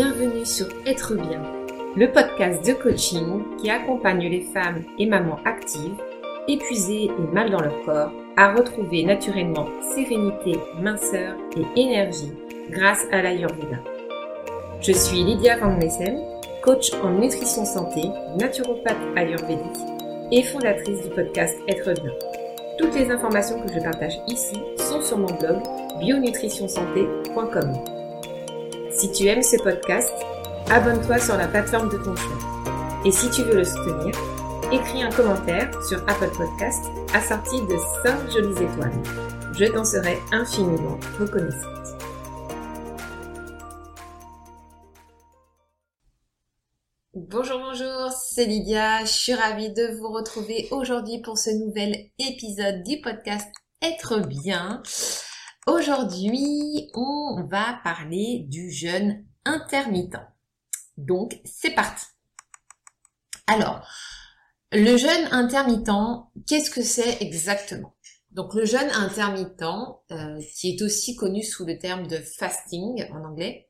bienvenue sur Être bien, le podcast de coaching qui accompagne les femmes et mamans actives, épuisées et mal dans leur corps, à retrouver naturellement sérénité, minceur et énergie grâce à l'Ayurveda. Je suis Lydia Van Messen, coach en nutrition santé, naturopathe ayurvédique et fondatrice du podcast Être bien. Toutes les informations que je partage ici sont sur mon blog bionutritionsanté.com. Si tu aimes ce podcast, abonne-toi sur la plateforme de ton choix. Et si tu veux le soutenir, écris un commentaire sur Apple Podcast assorti de 5 jolies étoiles. Je t'en serai infiniment reconnaissante. Bonjour, bonjour, c'est Lydia. Je suis ravie de vous retrouver aujourd'hui pour ce nouvel épisode du podcast Être bien. Aujourd'hui, on va parler du jeûne intermittent. Donc, c'est parti. Alors, le jeûne intermittent, qu'est-ce que c'est exactement? Donc, le jeûne intermittent, euh, qui est aussi connu sous le terme de fasting en anglais,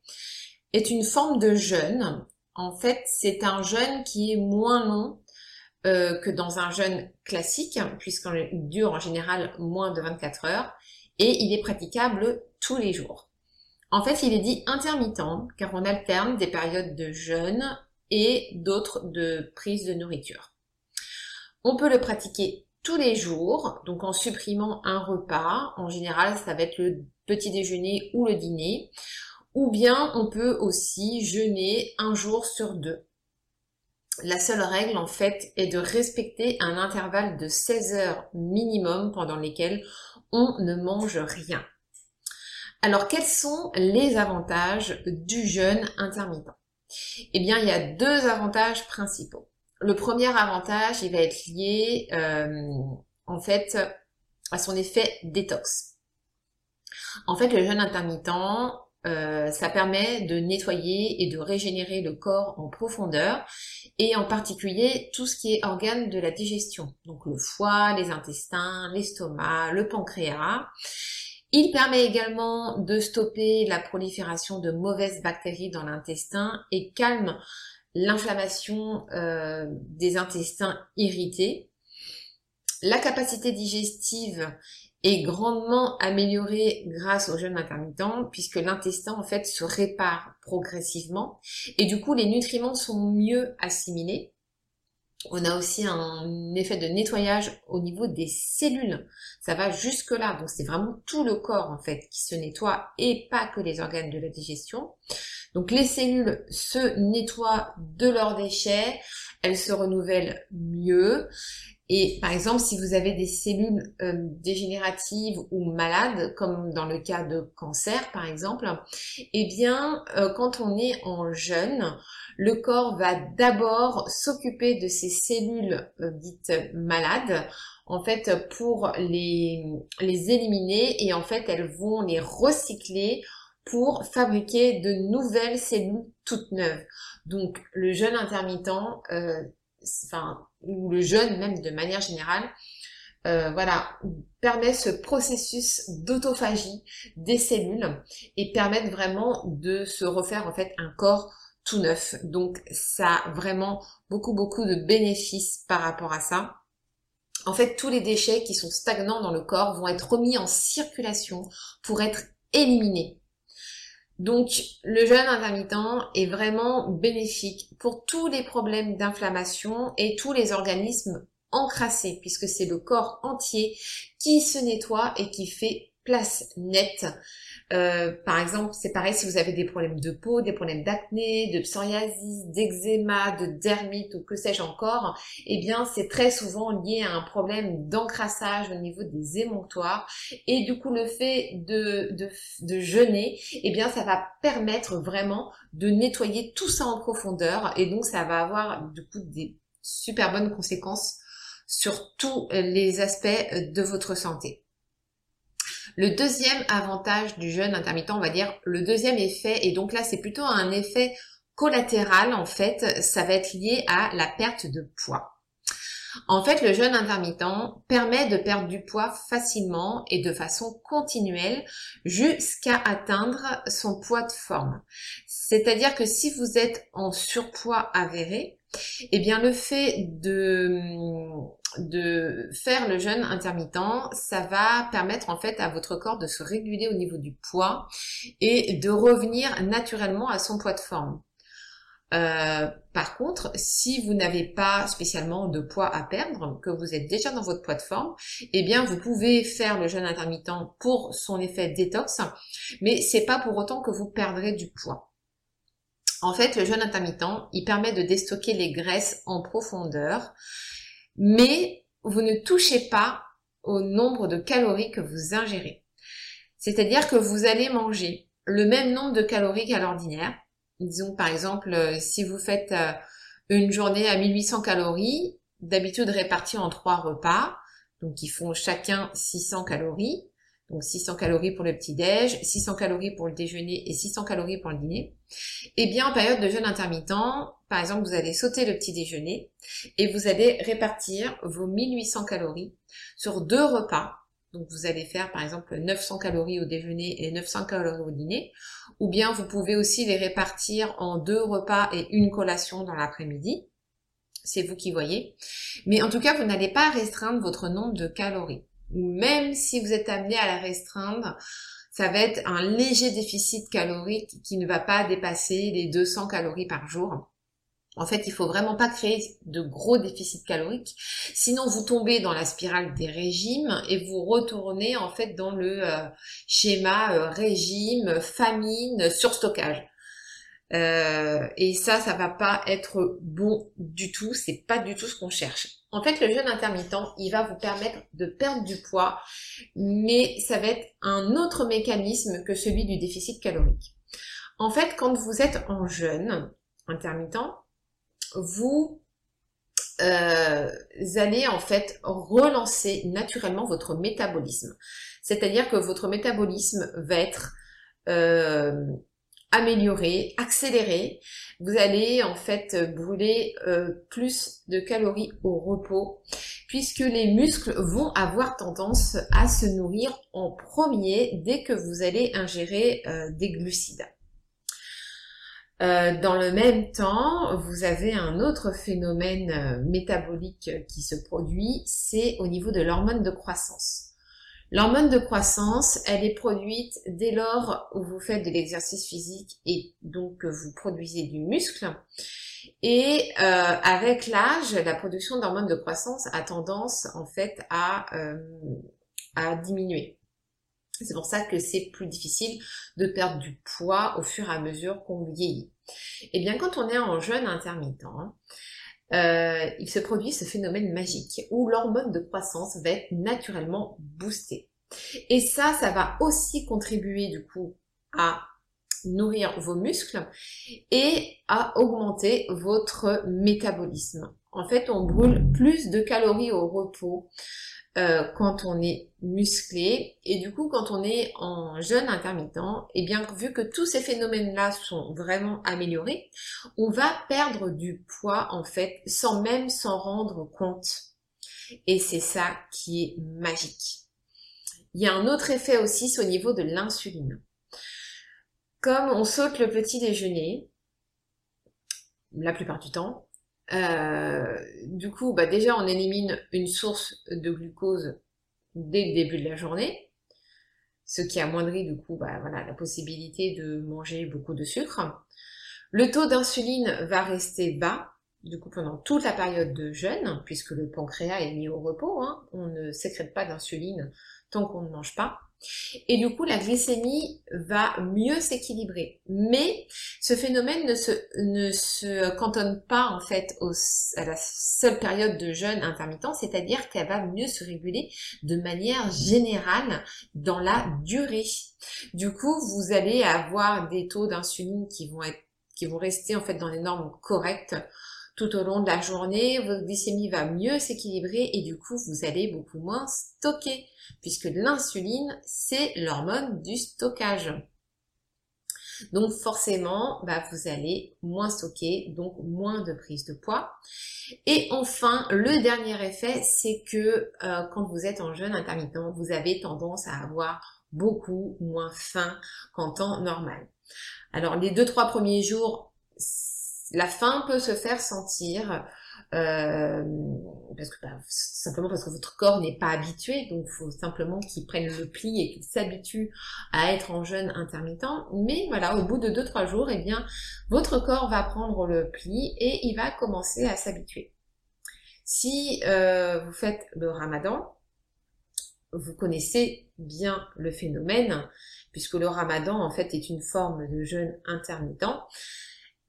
est une forme de jeûne. En fait, c'est un jeûne qui est moins long euh, que dans un jeûne classique, puisqu'il dure en général moins de 24 heures et il est praticable tous les jours. En fait, il est dit intermittent car on alterne des périodes de jeûne et d'autres de prise de nourriture. On peut le pratiquer tous les jours, donc en supprimant un repas. En général, ça va être le petit déjeuner ou le dîner. Ou bien on peut aussi jeûner un jour sur deux. La seule règle, en fait, est de respecter un intervalle de 16 heures minimum pendant lesquelles on ne mange rien. Alors, quels sont les avantages du jeûne intermittent? Eh bien, il y a deux avantages principaux. Le premier avantage, il va être lié, euh, en fait, à son effet détox. En fait, le jeûne intermittent, euh, ça permet de nettoyer et de régénérer le corps en profondeur et en particulier tout ce qui est organe de la digestion, donc le foie, les intestins, l'estomac, le pancréas. Il permet également de stopper la prolifération de mauvaises bactéries dans l'intestin et calme l'inflammation euh, des intestins irrités. La capacité digestive est grandement améliorée grâce au jeûne intermittent puisque l'intestin en fait se répare progressivement et du coup les nutriments sont mieux assimilés. On a aussi un effet de nettoyage au niveau des cellules. Ça va jusque là. Donc c'est vraiment tout le corps en fait qui se nettoie et pas que les organes de la digestion. Donc les cellules se nettoient de leurs déchets, elles se renouvellent mieux et par exemple, si vous avez des cellules euh, dégénératives ou malades, comme dans le cas de cancer par exemple, eh bien, euh, quand on est en jeûne, le corps va d'abord s'occuper de ces cellules euh, dites malades, en fait, pour les, les éliminer et en fait, elles vont les recycler pour fabriquer de nouvelles cellules toutes neuves. Donc, le jeûne intermittent, enfin, ou le jeûne même de manière générale, euh, voilà, permet ce processus d'autophagie des cellules et permettent vraiment de se refaire en fait un corps tout neuf. Donc ça a vraiment beaucoup beaucoup de bénéfices par rapport à ça. En fait, tous les déchets qui sont stagnants dans le corps vont être remis en circulation pour être éliminés. Donc le jeûne intermittent est vraiment bénéfique pour tous les problèmes d'inflammation et tous les organismes encrassés puisque c'est le corps entier qui se nettoie et qui fait place nette. Euh, par exemple, c'est pareil si vous avez des problèmes de peau, des problèmes d'acné, de psoriasis, d'eczéma, de dermite ou que sais-je encore, eh bien c'est très souvent lié à un problème d'encrassage au niveau des émonctoires et du coup le fait de, de, de jeûner, eh bien ça va permettre vraiment de nettoyer tout ça en profondeur. Et donc ça va avoir du coup des super bonnes conséquences sur tous les aspects de votre santé. Le deuxième avantage du jeûne intermittent, on va dire, le deuxième effet, et donc là c'est plutôt un effet collatéral en fait, ça va être lié à la perte de poids. En fait, le jeûne intermittent permet de perdre du poids facilement et de façon continuelle jusqu'à atteindre son poids de forme. C'est-à-dire que si vous êtes en surpoids avéré, eh bien le fait de, de faire le jeûne intermittent, ça va permettre en fait à votre corps de se réguler au niveau du poids et de revenir naturellement à son poids de forme. Euh, par contre, si vous n'avez pas spécialement de poids à perdre, que vous êtes déjà dans votre poids de forme, eh bien vous pouvez faire le jeûne intermittent pour son effet détox, mais c'est pas pour autant que vous perdrez du poids. En fait, le jeûne intermittent, il permet de déstocker les graisses en profondeur, mais vous ne touchez pas au nombre de calories que vous ingérez. C'est-à-dire que vous allez manger le même nombre de calories qu'à l'ordinaire, Disons par exemple, euh, si vous faites euh, une journée à 1800 calories, d'habitude répartie en trois repas, donc ils font chacun 600 calories, donc 600 calories pour le petit-déj, 600 calories pour le déjeuner et 600 calories pour le dîner. Eh bien en période de jeûne intermittent, par exemple, vous allez sauter le petit déjeuner et vous allez répartir vos 1800 calories sur deux repas donc vous allez faire par exemple 900 calories au déjeuner et 900 calories au dîner. Ou bien vous pouvez aussi les répartir en deux repas et une collation dans l'après-midi. C'est vous qui voyez. Mais en tout cas, vous n'allez pas restreindre votre nombre de calories. Ou même si vous êtes amené à la restreindre, ça va être un léger déficit calorique qui ne va pas dépasser les 200 calories par jour. En fait, il faut vraiment pas créer de gros déficits caloriques, sinon vous tombez dans la spirale des régimes et vous retournez en fait dans le euh, schéma euh, régime, famine, surstockage. Euh, et ça, ça va pas être bon du tout. C'est pas du tout ce qu'on cherche. En fait, le jeûne intermittent, il va vous permettre de perdre du poids, mais ça va être un autre mécanisme que celui du déficit calorique. En fait, quand vous êtes en jeûne intermittent, vous euh, allez en fait relancer naturellement votre métabolisme. C'est-à-dire que votre métabolisme va être euh, amélioré, accéléré. Vous allez en fait brûler euh, plus de calories au repos puisque les muscles vont avoir tendance à se nourrir en premier dès que vous allez ingérer des glucides. Euh, dans le même temps, vous avez un autre phénomène euh, métabolique qui se produit, c'est au niveau de l'hormone de croissance. L'hormone de croissance, elle est produite dès lors où vous faites de l'exercice physique et donc que vous produisez du muscle. Et euh, avec l'âge, la production d'hormones de croissance a tendance en fait à, à diminuer. C'est pour ça que c'est plus difficile de perdre du poids au fur et à mesure qu'on vieillit. Et eh bien quand on est en jeûne intermittent, euh, il se produit ce phénomène magique où l'hormone de croissance va être naturellement boostée. Et ça, ça va aussi contribuer du coup à nourrir vos muscles et à augmenter votre métabolisme. En fait, on brûle plus de calories au repos euh, quand on est musclé et du coup quand on est en jeûne intermittent, et eh bien vu que tous ces phénomènes-là sont vraiment améliorés, on va perdre du poids en fait sans même s'en rendre compte. Et c'est ça qui est magique. Il y a un autre effet aussi, c'est au niveau de l'insuline. Comme on saute le petit déjeuner, la plupart du temps, euh, du coup, bah déjà, on élimine une source de glucose dès le début de la journée, ce qui amoindrit du coup bah, la possibilité de manger beaucoup de sucre. Le taux d'insuline va rester bas, du coup pendant toute la période de jeûne, puisque le pancréas est mis au repos, hein. on ne sécrète pas d'insuline tant qu'on ne mange pas. Et du coup, la glycémie va mieux s'équilibrer. Mais ce phénomène ne se, ne se cantonne pas en fait à la seule période de jeûne intermittent, c'est-à-dire qu'elle va mieux se réguler de manière générale dans la durée. Du coup, vous allez avoir des taux d'insuline qui vont être qui vont rester en fait dans les normes correctes tout au long de la journée, votre glycémie va mieux s'équilibrer et du coup vous allez beaucoup moins stocker puisque l'insuline, c'est l'hormone du stockage. Donc forcément, bah, vous allez moins stocker, donc moins de prise de poids. Et enfin, le dernier effet, c'est que euh, quand vous êtes en jeûne intermittent, vous avez tendance à avoir beaucoup moins faim qu'en temps normal. Alors les deux trois premiers jours, la faim peut se faire sentir euh, parce que bah, simplement parce que votre corps n'est pas habitué, donc il faut simplement qu'il prenne le pli et qu'il s'habitue à être en jeûne intermittent. Mais voilà, au bout de 2-3 jours, eh bien, votre corps va prendre le pli et il va commencer à s'habituer. Si euh, vous faites le ramadan, vous connaissez bien le phénomène, puisque le ramadan en fait est une forme de jeûne intermittent.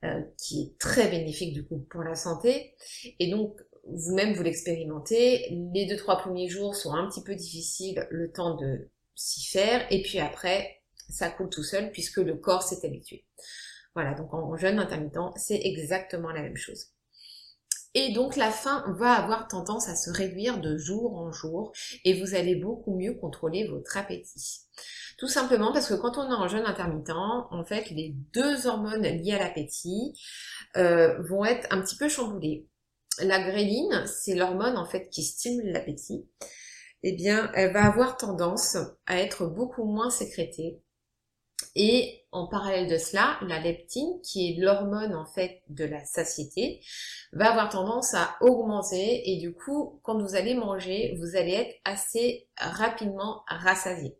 Euh, qui est très bénéfique du coup pour la santé. Et donc vous-même vous l'expérimentez. Les deux trois premiers jours sont un petit peu difficiles, le temps de s'y faire, et puis après ça coule tout seul puisque le corps s'est habitué. Voilà, donc en jeûne intermittent, c'est exactement la même chose. Et donc la faim va avoir tendance à se réduire de jour en jour et vous allez beaucoup mieux contrôler votre appétit. Tout simplement parce que quand on est en jeûne intermittent, en fait, les deux hormones liées à l'appétit euh, vont être un petit peu chamboulées. La gréline, c'est l'hormone en fait qui stimule l'appétit. Eh bien, elle va avoir tendance à être beaucoup moins sécrétée. Et en parallèle de cela, la leptine, qui est l'hormone en fait de la satiété, va avoir tendance à augmenter et du coup, quand vous allez manger, vous allez être assez rapidement rassasié.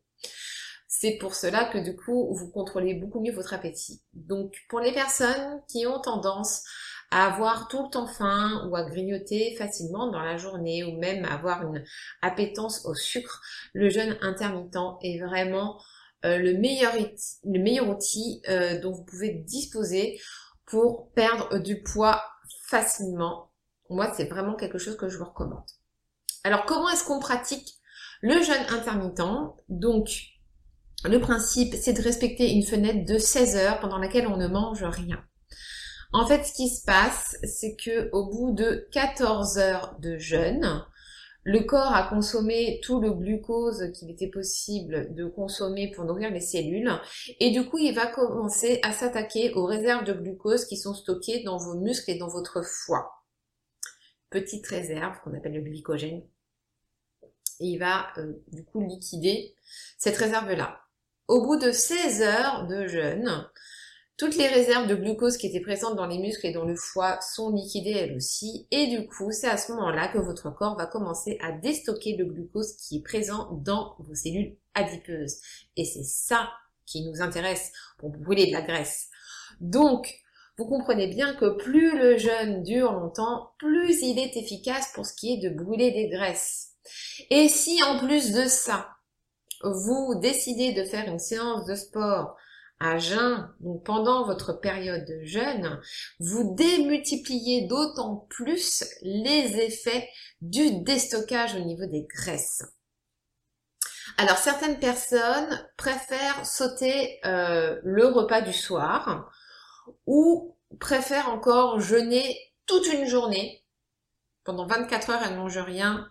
C'est pour cela que du coup, vous contrôlez beaucoup mieux votre appétit. Donc, pour les personnes qui ont tendance à avoir tout le temps faim ou à grignoter facilement dans la journée ou même avoir une appétence au sucre, le jeûne intermittent est vraiment le, meilleur, le meilleur outil euh, dont vous pouvez disposer pour perdre du poids facilement. Moi, c'est vraiment quelque chose que je vous recommande. Alors, comment est-ce qu'on pratique le jeûne intermittent? Donc, le principe, c'est de respecter une fenêtre de 16 heures pendant laquelle on ne mange rien. En fait, ce qui se passe, c'est que au bout de 14 heures de jeûne, le corps a consommé tout le glucose qu'il était possible de consommer pour nourrir les cellules et du coup il va commencer à s'attaquer aux réserves de glucose qui sont stockées dans vos muscles et dans votre foie. Petite réserve qu'on appelle le glycogène. Et il va euh, du coup liquider cette réserve-là. Au bout de 16 heures de jeûne, toutes les réserves de glucose qui étaient présentes dans les muscles et dans le foie sont liquidées elles aussi. Et du coup, c'est à ce moment-là que votre corps va commencer à déstocker le glucose qui est présent dans vos cellules adipeuses. Et c'est ça qui nous intéresse pour brûler de la graisse. Donc, vous comprenez bien que plus le jeûne dure longtemps, plus il est efficace pour ce qui est de brûler des graisses. Et si en plus de ça, vous décidez de faire une séance de sport à jeun, donc pendant votre période de jeûne, vous démultipliez d'autant plus les effets du déstockage au niveau des graisses. Alors certaines personnes préfèrent sauter euh, le repas du soir ou préfèrent encore jeûner toute une journée. Pendant 24 heures, elles ne mangent rien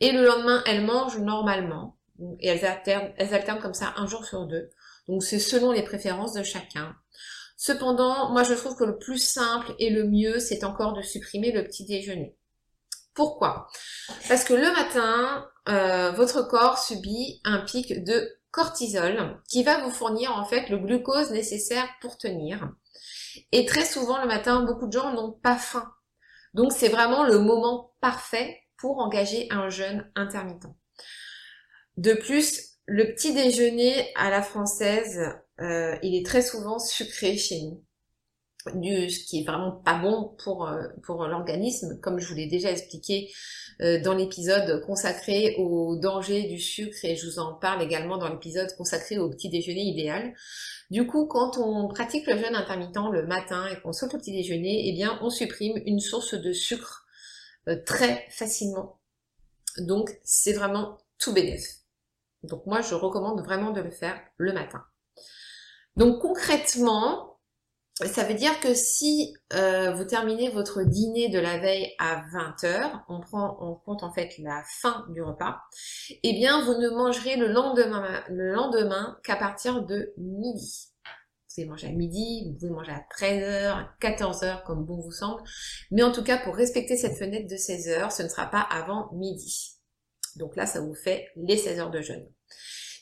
et le lendemain, elles mangent normalement et elles alternent, elles alternent comme ça un jour sur deux. Donc c'est selon les préférences de chacun. Cependant, moi je trouve que le plus simple et le mieux, c'est encore de supprimer le petit déjeuner. Pourquoi? Parce que le matin, euh, votre corps subit un pic de cortisol qui va vous fournir en fait le glucose nécessaire pour tenir. Et très souvent le matin, beaucoup de gens n'ont pas faim. Donc c'est vraiment le moment parfait pour engager un jeûne intermittent. De plus, le petit déjeuner à la française, euh, il est très souvent sucré chez nous. Du, ce qui est vraiment pas bon pour, euh, pour l'organisme, comme je vous l'ai déjà expliqué euh, dans l'épisode consacré au danger du sucre et je vous en parle également dans l'épisode consacré au petit déjeuner idéal. Du coup, quand on pratique le jeûne intermittent le matin et qu'on saute au petit déjeuner, eh bien, on supprime une source de sucre très facilement. Donc, c'est vraiment tout bénéfice. Donc moi, je recommande vraiment de le faire le matin. Donc concrètement, ça veut dire que si euh, vous terminez votre dîner de la veille à 20h, on prend en compte en fait la fin du repas, eh bien vous ne mangerez le lendemain, le lendemain qu'à partir de midi. pouvez manger à midi, vous pouvez manger à 13h, à 14h, comme bon vous semble. Mais en tout cas, pour respecter cette fenêtre de 16 heures, ce ne sera pas avant midi. Donc là, ça vous fait les 16 heures de jeûne.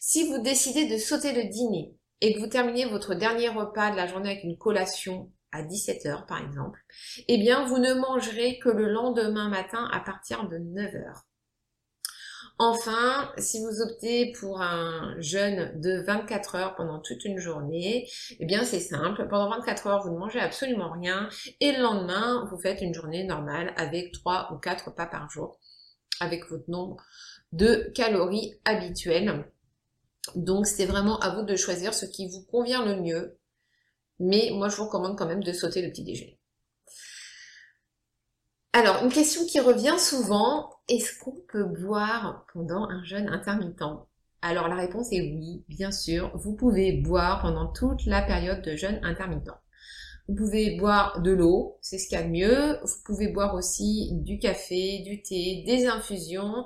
Si vous décidez de sauter le dîner et que vous terminez votre dernier repas de la journée avec une collation à 17h par exemple, eh bien vous ne mangerez que le lendemain matin à partir de 9h. Enfin, si vous optez pour un jeûne de 24 heures pendant toute une journée, eh bien c'est simple. Pendant 24 heures, vous ne mangez absolument rien et le lendemain, vous faites une journée normale avec 3 ou 4 repas par jour avec votre nombre de calories habituelles. Donc c'est vraiment à vous de choisir ce qui vous convient le mieux. Mais moi je vous recommande quand même de sauter le petit déjeuner. Alors, une question qui revient souvent, est-ce qu'on peut boire pendant un jeûne intermittent? Alors la réponse est oui, bien sûr, vous pouvez boire pendant toute la période de jeûne intermittent. Vous pouvez boire de l'eau, c'est ce qu'il y a de mieux. Vous pouvez boire aussi du café, du thé, des infusions,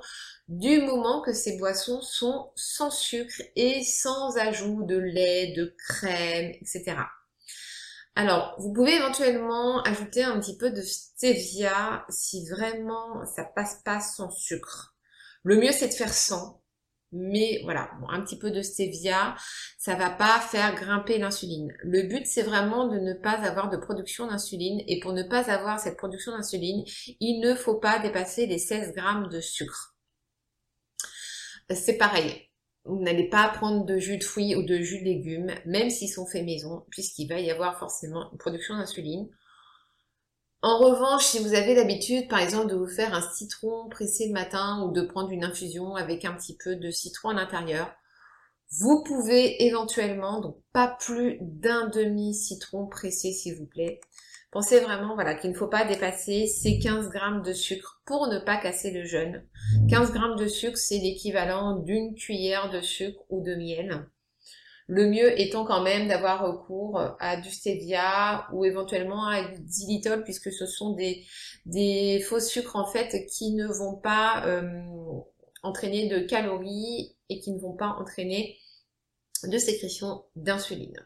du moment que ces boissons sont sans sucre et sans ajout de lait, de crème, etc. Alors, vous pouvez éventuellement ajouter un petit peu de stevia si vraiment ça passe pas sans sucre. Le mieux c'est de faire sans, mais voilà, un petit peu de stevia, ça va pas faire grimper l'insuline. Le but c'est vraiment de ne pas avoir de production d'insuline et pour ne pas avoir cette production d'insuline, il ne faut pas dépasser les 16 grammes de sucre. C'est pareil, vous n'allez pas prendre de jus de fruits ou de jus de légumes, même s'ils sont faits maison, puisqu'il va y avoir forcément une production d'insuline. En revanche, si vous avez l'habitude, par exemple, de vous faire un citron pressé le matin ou de prendre une infusion avec un petit peu de citron à l'intérieur, vous pouvez éventuellement, donc pas plus d'un demi citron pressé s'il vous plaît, Pensez vraiment voilà, qu'il ne faut pas dépasser ces 15 grammes de sucre pour ne pas casser le jeûne. 15 grammes de sucre, c'est l'équivalent d'une cuillère de sucre ou de miel. Le mieux étant quand même d'avoir recours à du stevia ou éventuellement à du xylitol puisque ce sont des, des faux sucres en fait qui ne vont pas euh, entraîner de calories et qui ne vont pas entraîner de sécrétion d'insuline.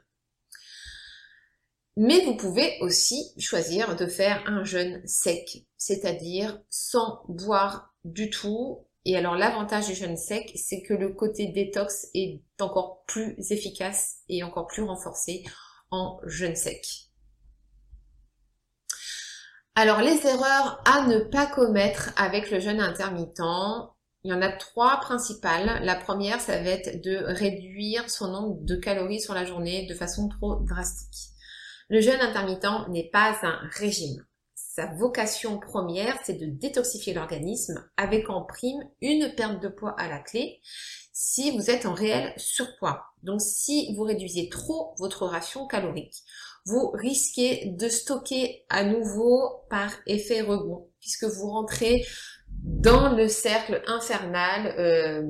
Mais vous pouvez aussi choisir de faire un jeûne sec, c'est-à-dire sans boire du tout. Et alors l'avantage du jeûne sec, c'est que le côté détox est encore plus efficace et encore plus renforcé en jeûne sec. Alors les erreurs à ne pas commettre avec le jeûne intermittent, il y en a trois principales. La première, ça va être de réduire son nombre de calories sur la journée de façon trop drastique. Le jeûne intermittent n'est pas un régime. Sa vocation première, c'est de détoxifier l'organisme avec en prime une perte de poids à la clé si vous êtes en réel surpoids. Donc si vous réduisez trop votre ration calorique, vous risquez de stocker à nouveau par effet rebond puisque vous rentrez dans le cercle infernal euh,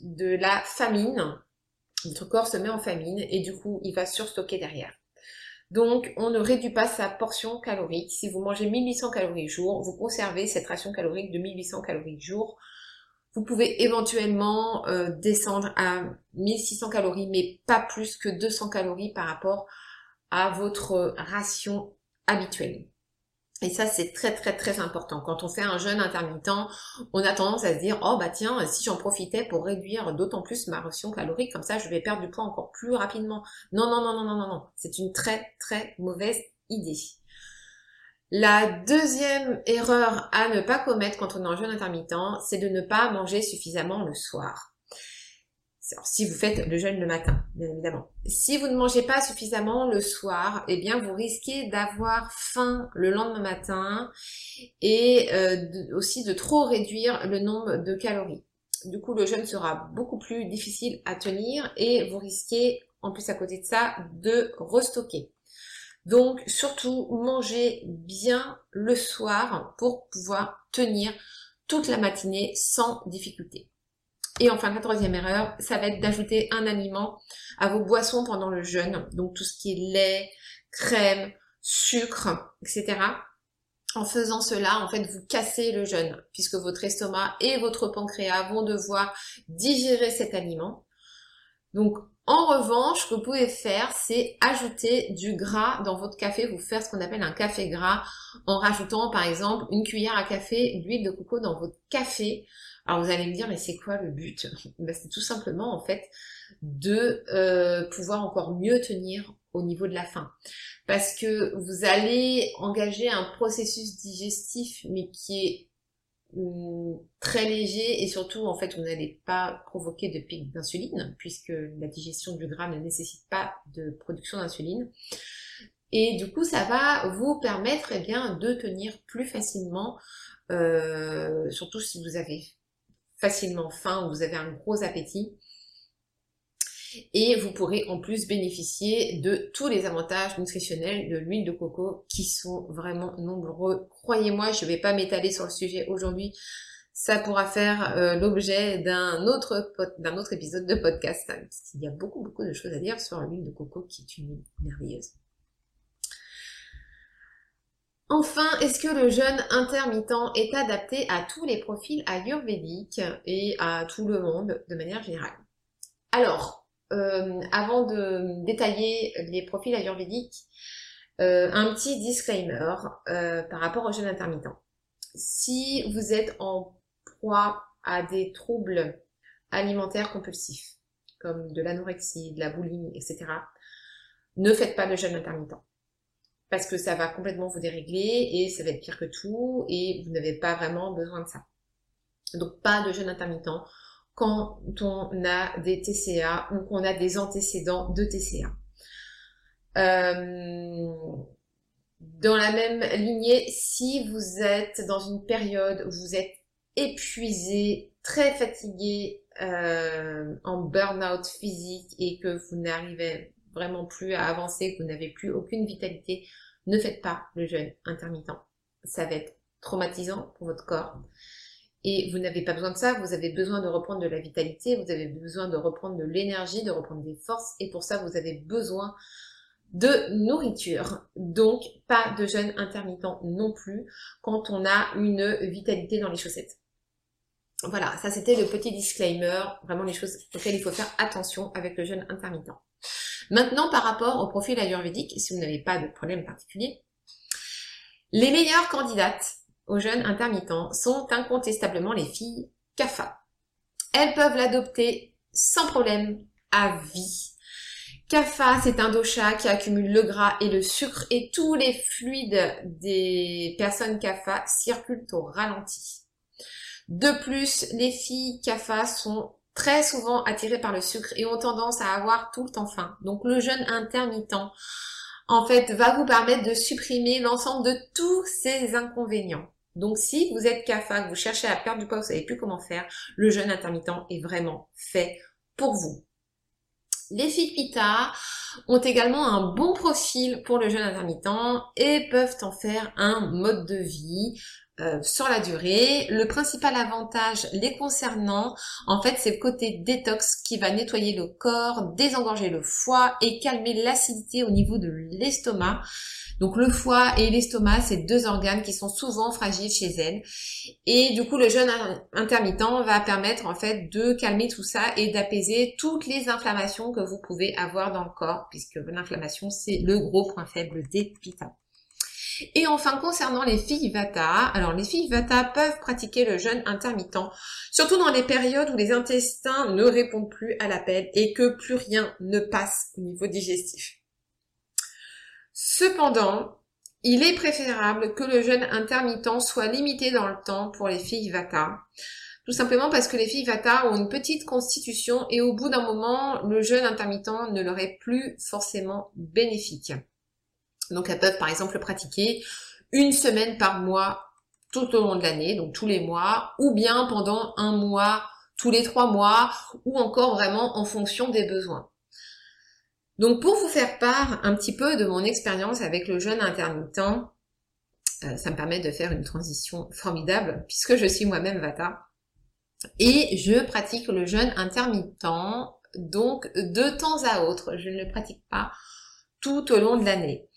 de la famine. Votre corps se met en famine et du coup il va surstocker derrière. Donc, on ne réduit pas sa portion calorique. Si vous mangez 1800 calories jour, vous conservez cette ration calorique de 1800 calories jour. Vous pouvez éventuellement euh, descendre à 1600 calories, mais pas plus que 200 calories par rapport à votre ration habituelle. Et ça, c'est très très très important. Quand on fait un jeûne intermittent, on a tendance à se dire, oh bah tiens, si j'en profitais pour réduire d'autant plus ma ration calorique, comme ça je vais perdre du poids encore plus rapidement. Non, non, non, non, non, non, non. C'est une très très mauvaise idée. La deuxième erreur à ne pas commettre quand on est en jeûne intermittent, c'est de ne pas manger suffisamment le soir si vous faites le jeûne le matin, bien évidemment. Si vous ne mangez pas suffisamment le soir, eh bien vous risquez d'avoir faim le lendemain matin et euh, aussi de trop réduire le nombre de calories. Du coup, le jeûne sera beaucoup plus difficile à tenir et vous risquez, en plus à côté de ça, de restocker. Donc, surtout, mangez bien le soir pour pouvoir tenir toute la matinée sans difficulté. Et enfin, la troisième erreur, ça va être d'ajouter un aliment à vos boissons pendant le jeûne. Donc tout ce qui est lait, crème, sucre, etc. En faisant cela, en fait, vous cassez le jeûne, puisque votre estomac et votre pancréas vont devoir digérer cet aliment. Donc en revanche, ce que vous pouvez faire, c'est ajouter du gras dans votre café, vous faire ce qu'on appelle un café gras en rajoutant par exemple une cuillère à café d'huile de coco dans votre café. Alors vous allez me dire, mais c'est quoi le but? Ben, C'est tout simplement en fait de euh, pouvoir encore mieux tenir au niveau de la faim. Parce que vous allez engager un processus digestif, mais qui est très léger et surtout en fait vous n'allez pas provoquer de pic d'insuline puisque la digestion du gras ne nécessite pas de production d'insuline et du coup ça va vous permettre eh bien de tenir plus facilement euh, surtout si vous avez facilement faim ou vous avez un gros appétit et vous pourrez en plus bénéficier de tous les avantages nutritionnels de l'huile de coco qui sont vraiment nombreux. Croyez-moi, je ne vais pas m'étaler sur le sujet aujourd'hui. Ça pourra faire euh, l'objet d'un autre, épisode de podcast. Hein, Il y a beaucoup, beaucoup de choses à dire sur l'huile de coco qui est une huile merveilleuse. Enfin, est-ce que le jeûne intermittent est adapté à tous les profils ayurvédiques et à tout le monde de manière générale? Alors, euh, avant de détailler les profils ayurvédiques, euh, un petit disclaimer euh, par rapport au jeûne intermittent. Si vous êtes en proie à des troubles alimentaires compulsifs, comme de l'anorexie, de la boulimie, etc., ne faites pas de jeûne intermittent. Parce que ça va complètement vous dérégler et ça va être pire que tout et vous n'avez pas vraiment besoin de ça. Donc pas de jeûne intermittent quand on a des TCA ou qu'on a des antécédents de TCA. Euh, dans la même lignée, si vous êtes dans une période où vous êtes épuisé, très fatigué, euh, en burn-out physique et que vous n'arrivez vraiment plus à avancer, que vous n'avez plus aucune vitalité, ne faites pas le jeûne intermittent. Ça va être traumatisant pour votre corps. Et vous n'avez pas besoin de ça, vous avez besoin de reprendre de la vitalité, vous avez besoin de reprendre de l'énergie, de reprendre des forces, et pour ça, vous avez besoin de nourriture. Donc, pas de jeûne intermittent non plus quand on a une vitalité dans les chaussettes. Voilà, ça c'était le petit disclaimer, vraiment les choses auxquelles il faut faire attention avec le jeûne intermittent. Maintenant, par rapport au profil ayurvédique, si vous n'avez pas de problème particulier, les meilleures candidates aux jeunes intermittents sont incontestablement les filles CAFA. Elles peuvent l'adopter sans problème à vie. CAFA, c'est un dosha qui accumule le gras et le sucre et tous les fluides des personnes CAFA circulent au ralenti. De plus, les filles CAFA sont très souvent attirées par le sucre et ont tendance à avoir tout le temps faim. Donc le jeûne intermittent, en fait, va vous permettre de supprimer l'ensemble de tous ces inconvénients. Donc si vous êtes CAFA, que vous cherchez à perdre du poids, vous savez plus comment faire, le jeûne intermittent est vraiment fait pour vous. Les filles Pita ont également un bon profil pour le jeûne intermittent et peuvent en faire un mode de vie euh, sur la durée. Le principal avantage les concernant, en fait, c'est le côté détox qui va nettoyer le corps, désengorger le foie et calmer l'acidité au niveau de l'estomac. Donc le foie et l'estomac, c'est deux organes qui sont souvent fragiles chez elles. Et du coup, le jeûne intermittent va permettre en fait de calmer tout ça et d'apaiser toutes les inflammations que vous pouvez avoir dans le corps, puisque l'inflammation, c'est le gros point faible des pitas. Et enfin, concernant les filles Vata, alors les filles Vata peuvent pratiquer le jeûne intermittent, surtout dans les périodes où les intestins ne répondent plus à l'appel et que plus rien ne passe au niveau digestif. Cependant, il est préférable que le jeûne intermittent soit limité dans le temps pour les filles Vata. Tout simplement parce que les filles Vata ont une petite constitution et au bout d'un moment, le jeûne intermittent ne leur est plus forcément bénéfique. Donc elles peuvent par exemple pratiquer une semaine par mois tout au long de l'année, donc tous les mois, ou bien pendant un mois, tous les trois mois, ou encore vraiment en fonction des besoins. Donc pour vous faire part un petit peu de mon expérience avec le jeûne intermittent, euh, ça me permet de faire une transition formidable puisque je suis moi-même Vata. Et je pratique le jeûne intermittent, donc de temps à autre. Je ne le pratique pas tout au long de l'année.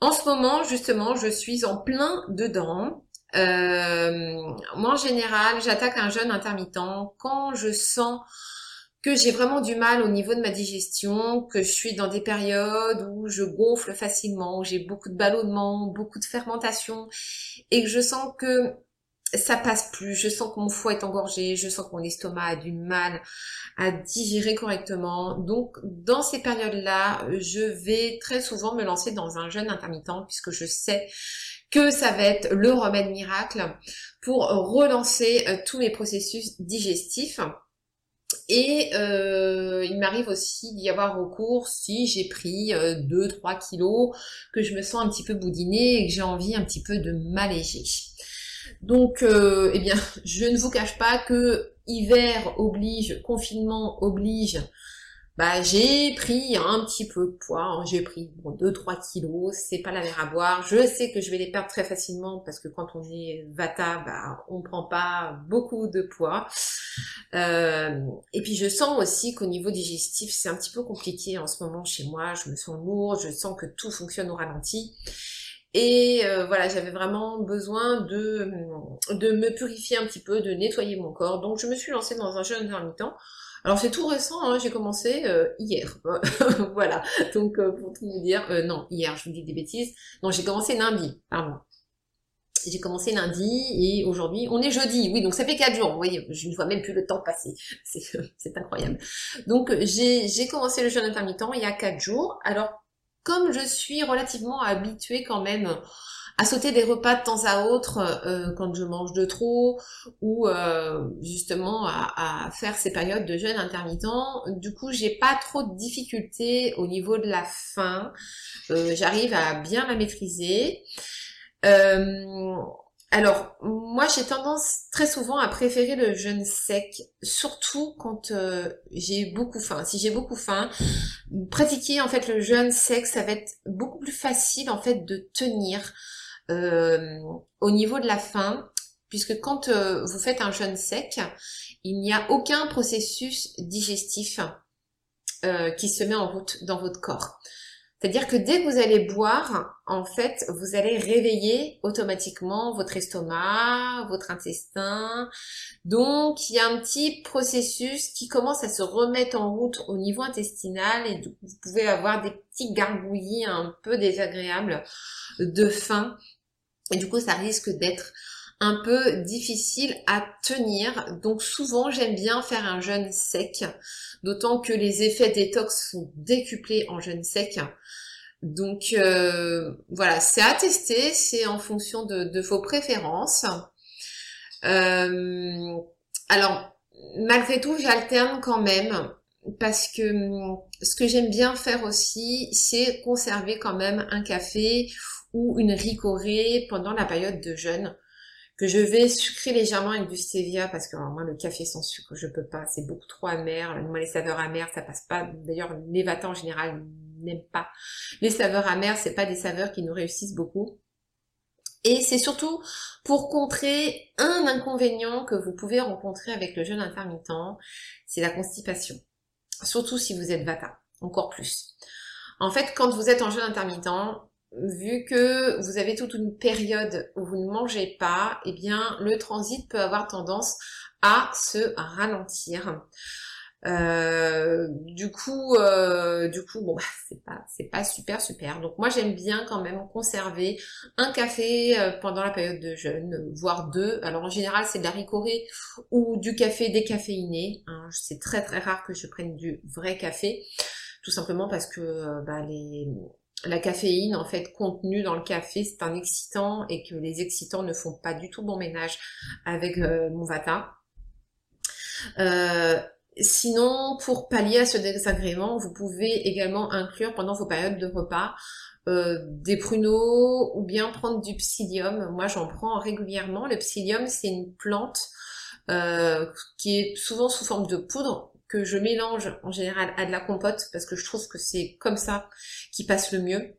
En ce moment, justement, je suis en plein dedans. Euh, moi, en général, j'attaque un jeûne intermittent quand je sens que j'ai vraiment du mal au niveau de ma digestion, que je suis dans des périodes où je gonfle facilement, où j'ai beaucoup de ballonnement, beaucoup de fermentation, et que je sens que ça passe plus, je sens que mon foie est engorgé, je sens que mon estomac a du mal à digérer correctement. Donc dans ces périodes-là, je vais très souvent me lancer dans un jeûne intermittent puisque je sais que ça va être le remède miracle pour relancer euh, tous mes processus digestifs. Et euh, il m'arrive aussi d'y avoir recours si j'ai pris 2-3 euh, kilos, que je me sens un petit peu boudinée et que j'ai envie un petit peu de m'alléger. Donc, euh, eh bien, je ne vous cache pas que hiver oblige, confinement oblige, bah j'ai pris un petit peu de poids, hein. j'ai pris bon, 2-3 kilos, c'est pas la mer à boire. Je sais que je vais les perdre très facilement parce que quand on est Vata, bah on prend pas beaucoup de poids. Euh, et puis je sens aussi qu'au niveau digestif, c'est un petit peu compliqué en ce moment chez moi. Je me sens lourde, je sens que tout fonctionne au ralenti. Et euh, voilà, j'avais vraiment besoin de, de me purifier un petit peu, de nettoyer mon corps. Donc je me suis lancée dans un jeûne intermittent. Alors c'est tout récent, hein, j'ai commencé euh, hier. voilà, donc euh, pour tout vous dire, non, hier, je vous dis des bêtises. Non, j'ai commencé lundi, pardon. J'ai commencé lundi et aujourd'hui, on est jeudi, oui, donc ça fait quatre jours. Vous voyez, je ne vois même plus le temps passer. C'est incroyable. Donc j'ai commencé le jeûne intermittent il y a quatre jours. Alors comme je suis relativement habituée quand même à sauter des repas de temps à autre euh, quand je mange de trop ou euh, justement à, faire ces périodes de jeûne intermittent. Du coup, j'ai pas trop de difficultés au niveau de la faim. Euh, j'arrive à bien la maîtriser. Alors, moi, j'ai tendance très souvent à préférer le jeûne sec, surtout quand euh, j'ai beaucoup faim. Si j'ai beaucoup faim, pratiquer en fait le jeûne sec, ça va être beaucoup plus facile en fait de tenir euh, au niveau de la faim, puisque quand euh, vous faites un jeûne sec, il n'y a aucun processus digestif qui se met en route dans votre corps. C'est-à-dire que dès que vous allez boire, en fait, vous allez réveiller automatiquement votre estomac, votre intestin. Donc, il y a un petit processus qui commence à se remettre en route au niveau intestinal et vous pouvez avoir des petits gargouillis un peu désagréables de faim. Et du coup, ça risque d'être un peu difficile à tenir. Donc souvent, j'aime bien faire un jeûne sec, d'autant que les effets détox sont décuplés en jeûne sec. Donc euh, voilà, c'est à tester, c'est en fonction de, vos préférences. Euh, alors, malgré tout, j'alterne quand même parce que ce que j'aime bien faire aussi, c'est conserver quand même un café ou une ricorée pendant la période de jeûne que je vais sucrer légèrement avec du stevia parce que moi le café sans sucre je peux pas, c'est beaucoup trop amer. Moi les saveurs amères ça passe pas. D'ailleurs les vatans en général n'aiment pas les saveurs amères, c'est pas des saveurs qui nous réussissent beaucoup. Et c'est surtout pour contrer un inconvénient que vous pouvez rencontrer avec le jeûne intermittent, c'est la constipation. Surtout si vous êtes vata, encore plus. En fait, quand vous êtes en jeûne intermittent, vu que vous avez toute une période où vous ne mangez pas, eh bien le transit peut avoir tendance à se ralentir. Euh, du coup, euh, du coup, bon, c'est pas, c'est pas super super. Donc moi j'aime bien quand même conserver un café euh, pendant la période de jeûne, voire deux. Alors en général c'est de la ricorée ou du café décaféiné. Hein. C'est très très rare que je prenne du vrai café, tout simplement parce que bah, les la caféine en fait contenue dans le café c'est un excitant et que les excitants ne font pas du tout bon ménage avec euh, mon vata. Euh, sinon, pour pallier à ce désagrément, vous pouvez également inclure pendant vos périodes de repas euh, des pruneaux ou bien prendre du psyllium. Moi, j'en prends régulièrement. Le psyllium, c'est une plante qui est souvent sous forme de poudre que je mélange en général à de la compote parce que je trouve que c'est comme ça qui passe le mieux.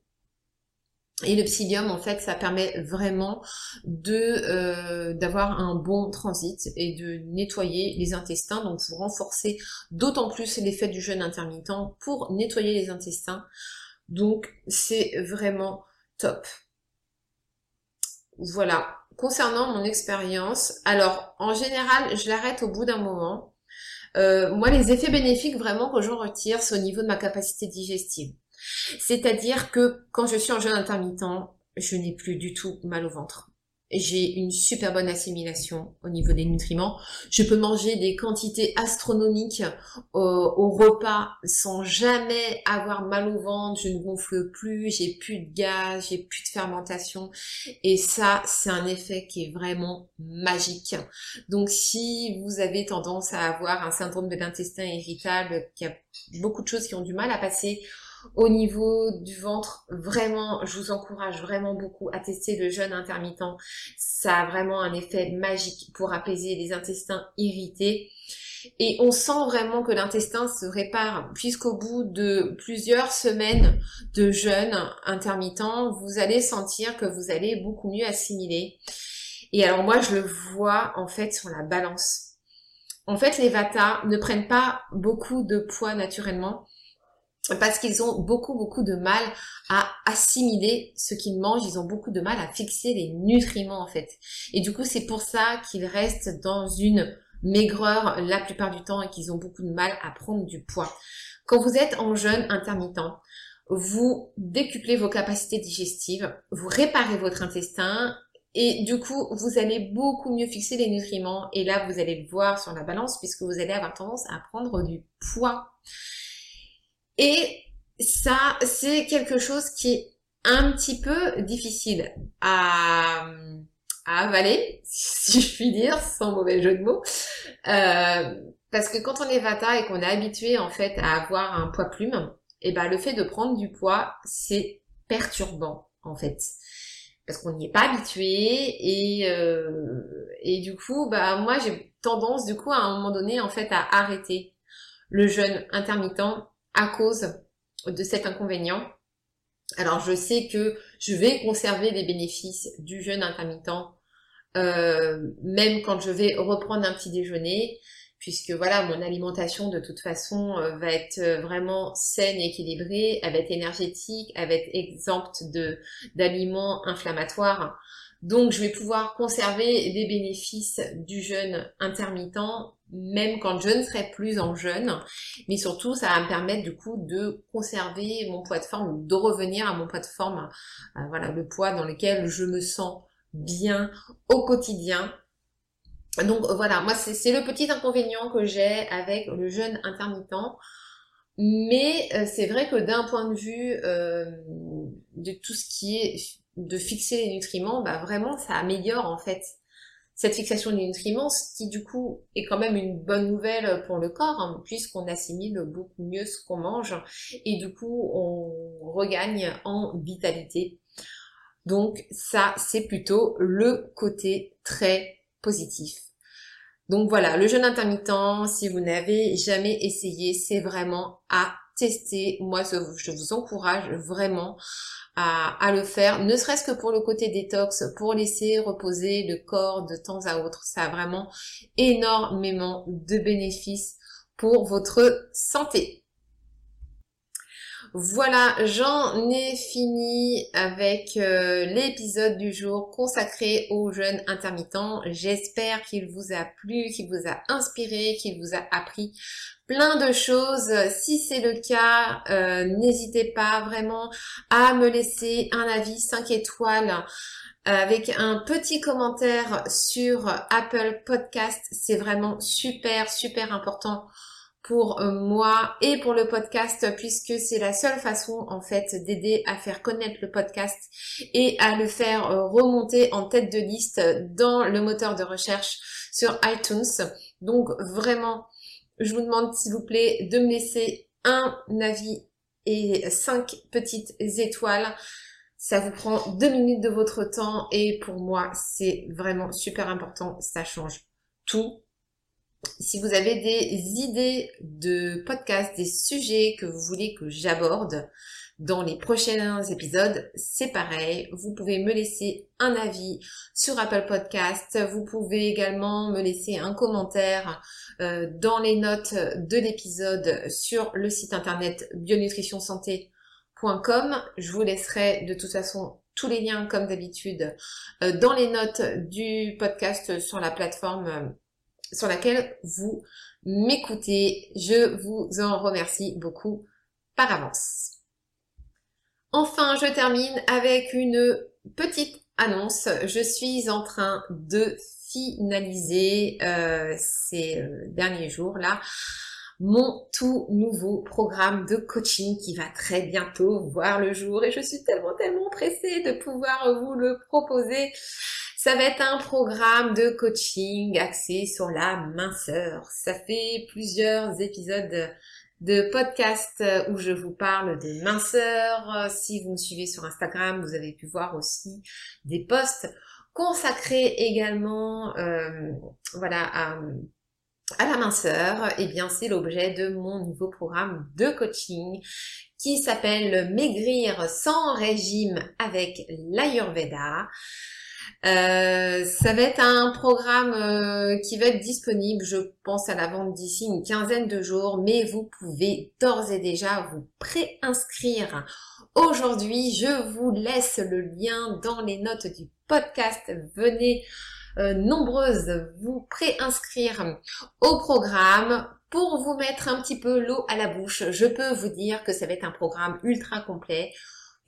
Et le psyllium, en fait, ça permet vraiment de euh, d'avoir un bon transit et de nettoyer les intestins. Donc, vous renforcez d'autant plus l'effet du jeûne intermittent pour nettoyer les intestins. Donc, c'est vraiment top. Voilà. Concernant mon expérience, alors en général, je l'arrête au bout d'un moment. Euh, moi, les effets bénéfiques vraiment que j'en retire, c'est au niveau de ma capacité digestive. C'est-à-dire que quand je suis en jeûne intermittent, je n'ai plus du tout mal au ventre j'ai une super bonne assimilation au niveau des nutriments. Je peux manger des quantités astronomiques au, repas sans jamais avoir mal au ventre, je ne gonfle plus, j'ai plus de gaz, j'ai plus de fermentation. Et ça, c'est un effet qui est vraiment magique. Donc si vous avez tendance à avoir un syndrome de l'intestin irritable, qu'il y a beaucoup de choses qui ont du mal à passer, au niveau du ventre, vraiment, je vous encourage vraiment beaucoup à tester le jeûne intermittent. Ça a vraiment un effet magique pour apaiser les intestins irrités. Et on sent vraiment que l'intestin se répare, puisqu'au bout de plusieurs semaines de jeûne intermittent, vous allez sentir que vous allez beaucoup mieux assimiler. Et alors moi, je le vois en fait sur la balance. En fait, les Vata ne prennent pas beaucoup de poids naturellement parce qu'ils ont beaucoup beaucoup de mal à assimiler ce qu'ils mangent, ils ont beaucoup de mal à fixer les nutriments en fait. Et du coup c'est pour ça qu'ils restent dans une maigreur la plupart du temps et qu'ils ont beaucoup de mal à prendre du poids. Quand vous êtes en jeûne intermittent, vous décuplez vos capacités digestives, vous réparez votre intestin et du coup, vous allez beaucoup mieux fixer les nutriments. Et là, vous allez le voir sur la balance puisque vous allez avoir tendance à prendre du poids. Et ça, c'est quelque chose qui est un petit peu difficile à, avaler, si je puis dire, sans mauvais jeu de mots. Euh, parce que quand on est vata et qu'on est habitué en fait à avoir un poids plume, et eh ben le fait de prendre du poids, c'est perturbant en fait. Parce qu'on n'y est pas habitué et, euh, et du coup, bah moi j'ai tendance du coup à un moment donné en fait à arrêter le jeûne intermittent à cause de cet inconvénient. Alors je sais que je vais conserver les bénéfices du jeûne intermittent, euh, même quand je vais reprendre un petit déjeuner, puisque voilà, mon alimentation de toute façon euh, va être euh, vraiment saine et équilibrée, elle va être énergétique, elle va être exempte d'aliments inflammatoires. Donc je vais pouvoir conserver les bénéfices du jeûne intermittent même quand je ne serai plus en jeûne, mais surtout ça va me permettre du coup de conserver mon poids de forme, de revenir à mon poids de forme, euh, voilà le poids dans lequel je me sens bien au quotidien. Donc voilà, moi c'est le petit inconvénient que j'ai avec le jeûne intermittent. Mais euh, c'est vrai que d'un point de vue euh, de tout ce qui est de fixer les nutriments, bah vraiment ça améliore en fait cette fixation des nutriments, ce qui du coup est quand même une bonne nouvelle pour le corps, hein, puisqu'on assimile beaucoup mieux ce qu'on mange et du coup on regagne en vitalité. Donc ça c'est plutôt le côté très positif. Donc voilà, le jeûne intermittent, si vous n'avez jamais essayé, c'est vraiment à tester. Moi, je vous encourage vraiment à, le faire, ne serait-ce que pour le côté détox, pour laisser reposer le corps de temps à autre. Ça a vraiment énormément de bénéfices pour votre santé. Voilà, j'en ai fini avec euh, l'épisode du jour consacré aux jeunes intermittents. J'espère qu'il vous a plu, qu'il vous a inspiré, qu'il vous a appris plein de choses. Si c'est le cas, euh, n'hésitez pas vraiment à me laisser un avis 5 étoiles avec un petit commentaire sur Apple Podcast. C'est vraiment super, super important pour euh, moi et pour le podcast puisque c'est la seule façon en fait d'aider à faire connaître le podcast et à le faire euh, remonter en tête de liste dans le moteur de recherche sur iTunes. Donc vraiment, je vous demande s'il vous plaît de me laisser un avis et cinq petites étoiles. Ça vous prend deux minutes de votre temps et pour moi c'est vraiment super important. Ça change tout si vous avez des idées de podcasts, des sujets que vous voulez que j'aborde dans les prochains épisodes, c'est pareil. Vous pouvez me laisser un avis sur Apple Podcast. Vous pouvez également me laisser un commentaire euh, dans les notes de l'épisode sur le site internet bionutritionsanté.com. Je vous laisserai de toute façon tous les liens comme d'habitude euh, dans les notes du podcast sur la plateforme sur laquelle vous m'écoutez. Je vous en remercie beaucoup par avance. Enfin, je termine avec une petite annonce. Je suis en train de finaliser euh, ces euh, derniers jours là mon tout nouveau programme de coaching qui va très bientôt voir le jour et je suis tellement tellement pressée de pouvoir vous le proposer. Ça va être un programme de coaching axé sur la minceur. Ça fait plusieurs épisodes de podcast où je vous parle de minceur. Si vous me suivez sur Instagram, vous avez pu voir aussi des posts consacrés également euh, voilà, à, à la minceur. Et eh bien, c'est l'objet de mon nouveau programme de coaching qui s'appelle Maigrir sans régime avec l'Ayurveda. Euh, ça va être un programme euh, qui va être disponible, je pense, à la vente d'ici une quinzaine de jours, mais vous pouvez d'ores et déjà vous préinscrire. Aujourd'hui, je vous laisse le lien dans les notes du podcast. Venez euh, nombreuses vous préinscrire au programme pour vous mettre un petit peu l'eau à la bouche. Je peux vous dire que ça va être un programme ultra complet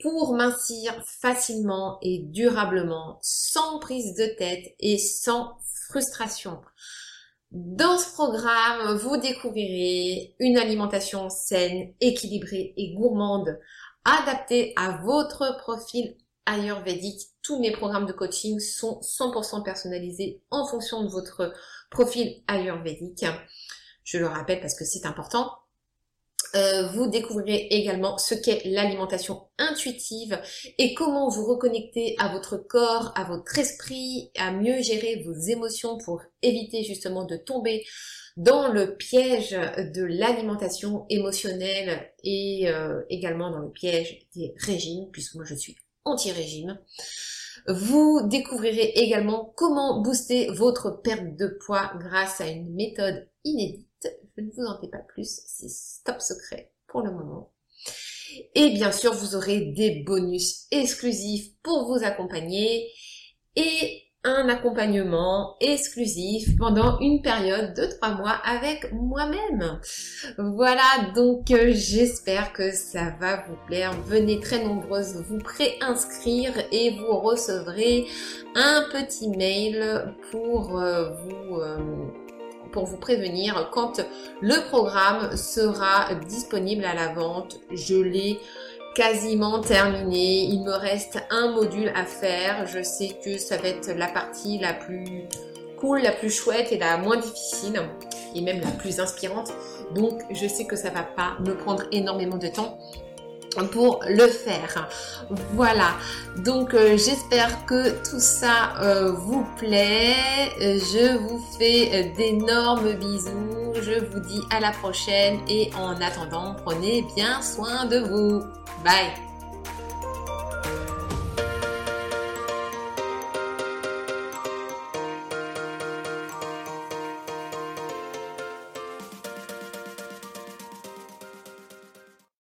pour mincir facilement et durablement, sans prise de tête et sans frustration. Dans ce programme, vous découvrirez une alimentation saine, équilibrée et gourmande, adaptée à votre profil ayurvédique. Tous mes programmes de coaching sont 100% personnalisés en fonction de votre profil ayurvédique. Je le rappelle parce que c'est important. Euh, vous découvrirez également ce qu'est l'alimentation intuitive et comment vous reconnecter à votre corps, à votre esprit, à mieux gérer vos émotions pour éviter justement de tomber dans le piège de l'alimentation émotionnelle et euh, également dans le piège des régimes, puisque moi je suis anti-régime. Vous découvrirez également comment booster votre perte de poids grâce à une méthode inédite je ne vous en dis pas plus, c'est top secret pour le moment. Et bien sûr, vous aurez des bonus exclusifs pour vous accompagner et un accompagnement exclusif pendant une période de trois mois avec moi-même. Voilà, donc euh, j'espère que ça va vous plaire. Venez très nombreuses vous préinscrire et vous recevrez un petit mail pour euh, vous... Euh, pour vous prévenir quand le programme sera disponible à la vente. Je l'ai quasiment terminé. Il me reste un module à faire. Je sais que ça va être la partie la plus cool, la plus chouette et la moins difficile et même la plus inspirante. Donc je sais que ça va pas me prendre énormément de temps pour le faire. Voilà, donc euh, j'espère que tout ça euh, vous plaît. Je vous fais d'énormes bisous. Je vous dis à la prochaine et en attendant, prenez bien soin de vous. Bye